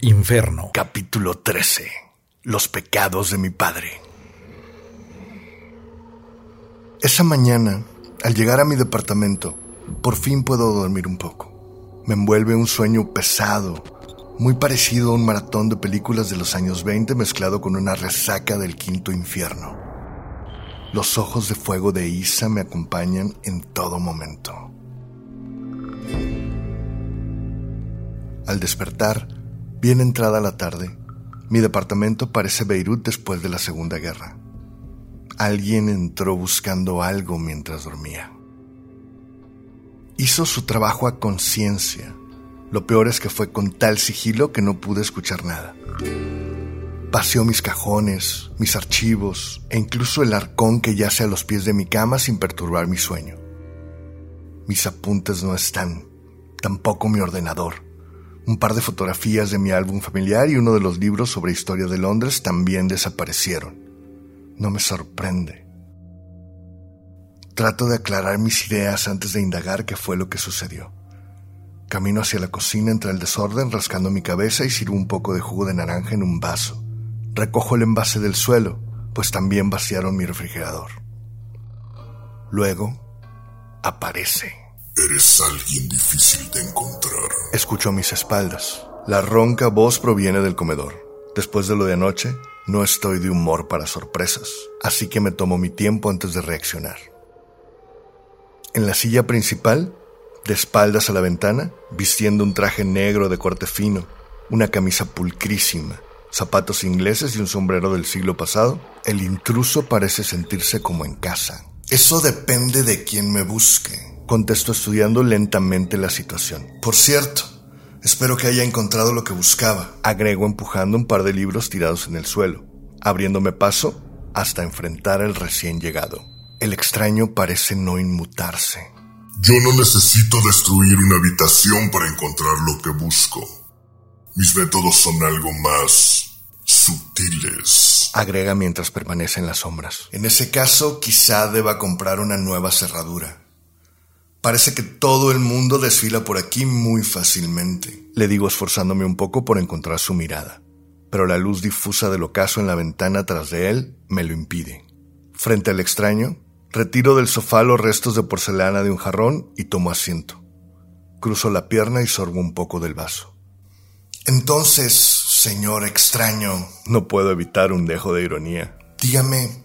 Inferno. Capítulo 13. Los pecados de mi padre. Esa mañana, al llegar a mi departamento, por fin puedo dormir un poco. Me envuelve un sueño pesado, muy parecido a un maratón de películas de los años 20 mezclado con una resaca del quinto infierno. Los ojos de fuego de Isa me acompañan en todo momento. Al despertar, Bien entrada la tarde, mi departamento parece Beirut después de la Segunda Guerra. Alguien entró buscando algo mientras dormía. Hizo su trabajo a conciencia. Lo peor es que fue con tal sigilo que no pude escuchar nada. Paseó mis cajones, mis archivos e incluso el arcón que yace a los pies de mi cama sin perturbar mi sueño. Mis apuntes no están, tampoco mi ordenador un par de fotografías de mi álbum familiar y uno de los libros sobre historia de Londres también desaparecieron. No me sorprende. Trato de aclarar mis ideas antes de indagar qué fue lo que sucedió. Camino hacia la cocina entre el desorden, rascando mi cabeza y sirvo un poco de jugo de naranja en un vaso. Recojo el envase del suelo, pues también vaciaron mi refrigerador. Luego, aparece. Eres alguien difícil de encontrar. Escucho a mis espaldas. La ronca voz proviene del comedor. Después de lo de anoche, no estoy de humor para sorpresas, así que me tomo mi tiempo antes de reaccionar. En la silla principal, de espaldas a la ventana, vistiendo un traje negro de corte fino, una camisa pulcrísima, zapatos ingleses y un sombrero del siglo pasado, el intruso parece sentirse como en casa. Eso depende de quien me busque contestó estudiando lentamente la situación. Por cierto, espero que haya encontrado lo que buscaba, agregó empujando un par de libros tirados en el suelo, abriéndome paso hasta enfrentar al recién llegado. El extraño parece no inmutarse. Yo no necesito destruir una habitación para encontrar lo que busco. Mis métodos son algo más sutiles. Agrega mientras permanece en las sombras. En ese caso, quizá deba comprar una nueva cerradura. Parece que todo el mundo desfila por aquí muy fácilmente, le digo esforzándome un poco por encontrar su mirada, pero la luz difusa del ocaso en la ventana tras de él me lo impide. Frente al extraño, retiro del sofá los restos de porcelana de un jarrón y tomo asiento. Cruzo la pierna y sorbo un poco del vaso. Entonces, señor extraño, no puedo evitar un dejo de ironía. Dígame,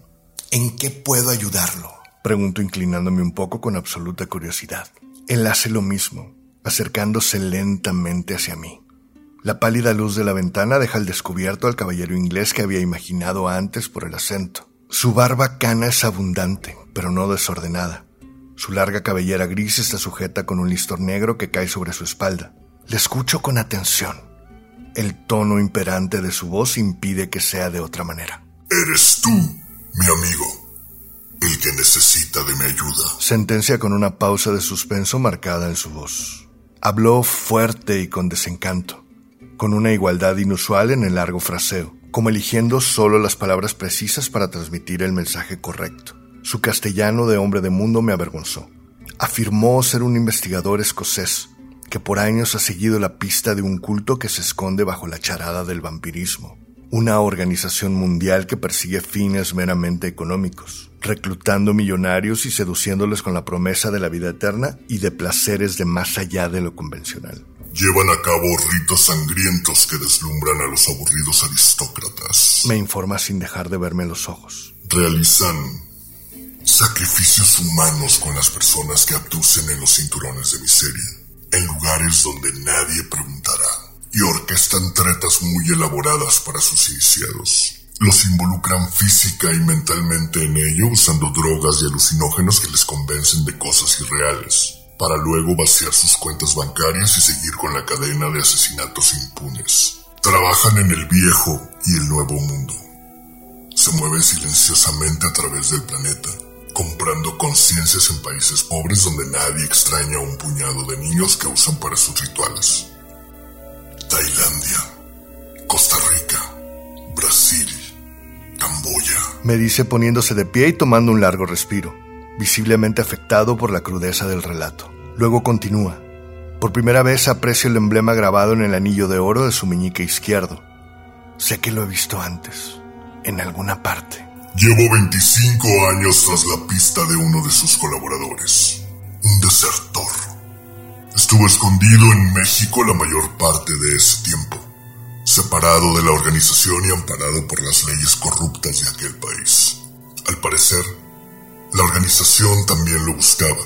¿en qué puedo ayudarlo? Pregunto inclinándome un poco con absoluta curiosidad. Él hace lo mismo, acercándose lentamente hacia mí. La pálida luz de la ventana deja al descubierto al caballero inglés que había imaginado antes por el acento. Su barba cana es abundante, pero no desordenada. Su larga cabellera gris está sujeta con un listón negro que cae sobre su espalda. Le escucho con atención. El tono imperante de su voz impide que sea de otra manera. Eres tú, mi amigo que necesita de mi ayuda. Sentencia con una pausa de suspenso marcada en su voz. Habló fuerte y con desencanto, con una igualdad inusual en el largo fraseo, como eligiendo solo las palabras precisas para transmitir el mensaje correcto. Su castellano de hombre de mundo me avergonzó. Afirmó ser un investigador escocés que por años ha seguido la pista de un culto que se esconde bajo la charada del vampirismo una organización mundial que persigue fines meramente económicos, reclutando millonarios y seduciéndoles con la promesa de la vida eterna y de placeres de más allá de lo convencional. Llevan a cabo ritos sangrientos que deslumbran a los aburridos aristócratas. Me informa sin dejar de verme los ojos. Realizan sacrificios humanos con las personas que abducen en los cinturones de miseria, en lugares donde nadie preguntará y orquestan tretas muy elaboradas para sus iniciados. Los involucran física y mentalmente en ello usando drogas y alucinógenos que les convencen de cosas irreales, para luego vaciar sus cuentas bancarias y seguir con la cadena de asesinatos impunes. Trabajan en el viejo y el nuevo mundo. Se mueven silenciosamente a través del planeta, comprando conciencias en países pobres donde nadie extraña a un puñado de niños que usan para sus rituales. Tailandia, Costa Rica, Brasil, Camboya. Me dice poniéndose de pie y tomando un largo respiro, visiblemente afectado por la crudeza del relato. Luego continúa. Por primera vez aprecio el emblema grabado en el anillo de oro de su meñique izquierdo. Sé que lo he visto antes, en alguna parte. Llevo 25 años tras la pista de uno de sus colaboradores, un desertor. Estuvo escondido en México la mayor parte de ese tiempo, separado de la organización y amparado por las leyes corruptas de aquel país. Al parecer, la organización también lo buscaba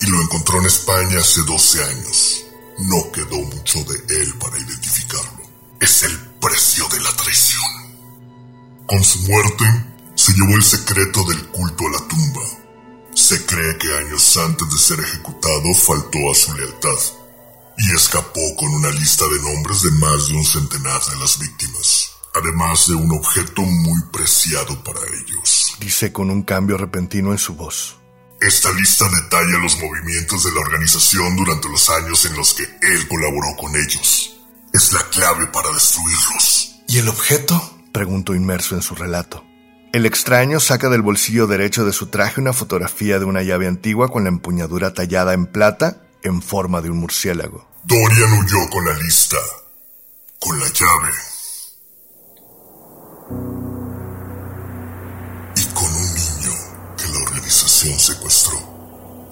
y lo encontró en España hace 12 años. No quedó mucho de él para identificarlo. Es el precio de la traición. Con su muerte, se llevó el secreto del culto a la tumba. Se cree que años antes de ser ejecutado faltó a su lealtad y escapó con una lista de nombres de más de un centenar de las víctimas, además de un objeto muy preciado para ellos. Dice con un cambio repentino en su voz. Esta lista detalla los movimientos de la organización durante los años en los que él colaboró con ellos. Es la clave para destruirlos. ¿Y el objeto? Preguntó inmerso en su relato. El extraño saca del bolsillo derecho de su traje una fotografía de una llave antigua con la empuñadura tallada en plata en forma de un murciélago. Dorian huyó con la lista, con la llave secuestró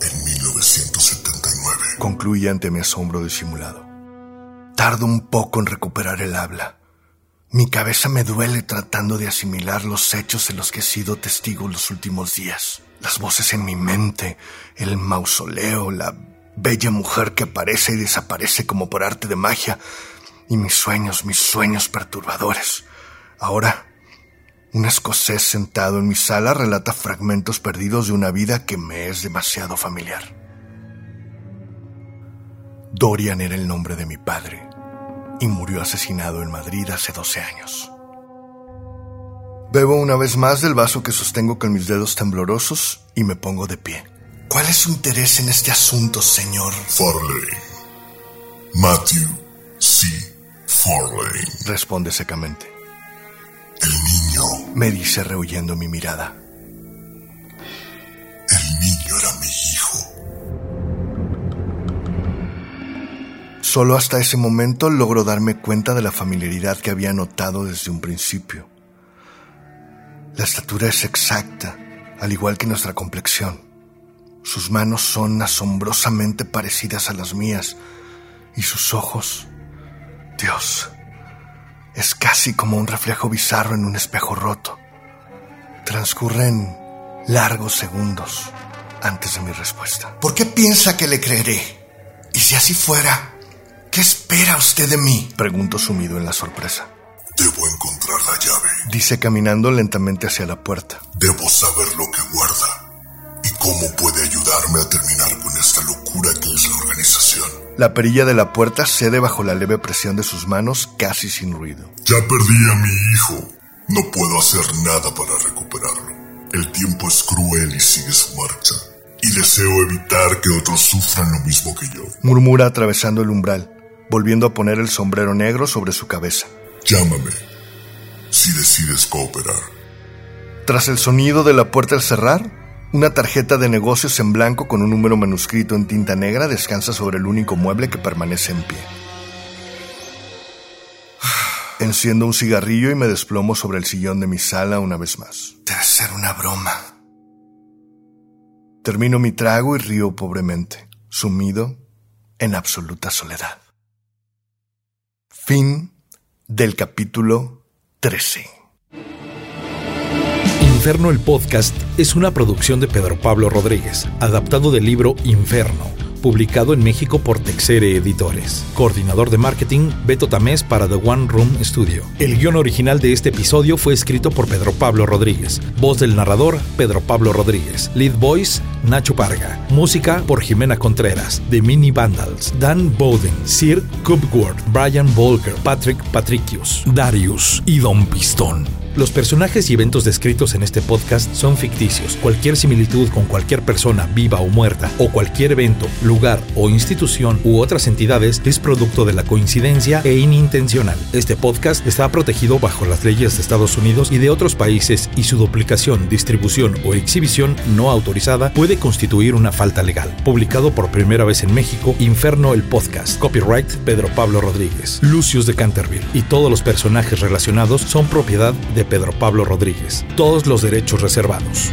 en 1979. Concluye ante mi asombro disimulado. Tardo un poco en recuperar el habla. Mi cabeza me duele tratando de asimilar los hechos en los que he sido testigo los últimos días. Las voces en mi mente, el mausoleo, la bella mujer que aparece y desaparece como por arte de magia, y mis sueños, mis sueños perturbadores. Ahora un escocés sentado en mi sala relata fragmentos perdidos de una vida que me es demasiado familiar. Dorian era el nombre de mi padre y murió asesinado en Madrid hace 12 años. Bebo una vez más del vaso que sostengo con mis dedos temblorosos y me pongo de pie. ¿Cuál es su interés en este asunto, señor? Farley. Matthew C. Farley. Responde secamente. El niño. Me dice rehuyendo mi mirada. Solo hasta ese momento logro darme cuenta de la familiaridad que había notado desde un principio. La estatura es exacta, al igual que nuestra complexión. Sus manos son asombrosamente parecidas a las mías y sus ojos, Dios, es casi como un reflejo bizarro en un espejo roto. Transcurren largos segundos antes de mi respuesta. ¿Por qué piensa que le creeré? Y si así fuera, ¿qué espera usted de mí? Pregunto sumido en la sorpresa. Debo encontrar la llave. Dice caminando lentamente hacia la puerta. Debo saber lo que guarda y cómo puede ayudarme a terminar con esta locura que es la organización. La perilla de la puerta cede bajo la leve presión de sus manos, casi sin ruido. Ya perdí a mi hijo. No puedo hacer nada para recuperarlo. El tiempo es cruel y sigue su marcha. Y deseo evitar que otros sufran lo mismo que yo. Murmura atravesando el umbral, volviendo a poner el sombrero negro sobre su cabeza. Llámame si decides cooperar. Tras el sonido de la puerta al cerrar, una tarjeta de negocios en blanco con un número manuscrito en tinta negra descansa sobre el único mueble que permanece en pie. Enciendo un cigarrillo y me desplomo sobre el sillón de mi sala una vez más. Debe ser una broma. Termino mi trago y río pobremente, sumido en absoluta soledad. Fin del capítulo 13. Inferno el podcast es una producción de Pedro Pablo Rodríguez, adaptado del libro Inferno, publicado en México por Texere Editores. Coordinador de marketing, Beto Tamés para The One Room Studio. El guion original de este episodio fue escrito por Pedro Pablo Rodríguez. Voz del narrador, Pedro Pablo Rodríguez. Lead voice, Nacho Parga. Música por Jimena Contreras, The Mini Vandals. Dan Bowden, Sir Cubworth, Brian Volker, Patrick Patricius, Darius y Don Pistón. Los personajes y eventos descritos en este podcast son ficticios. Cualquier similitud con cualquier persona viva o muerta, o cualquier evento, lugar o institución u otras entidades es producto de la coincidencia e inintencional. Este podcast está protegido bajo las leyes de Estados Unidos y de otros países y su duplicación, distribución o exhibición no autorizada puede constituir una falta legal. Publicado por primera vez en México, Inferno el podcast. Copyright Pedro Pablo Rodríguez. Lucius de Canterville. Y todos los personajes relacionados son propiedad Pedro Pablo Rodríguez. Todos los derechos reservados.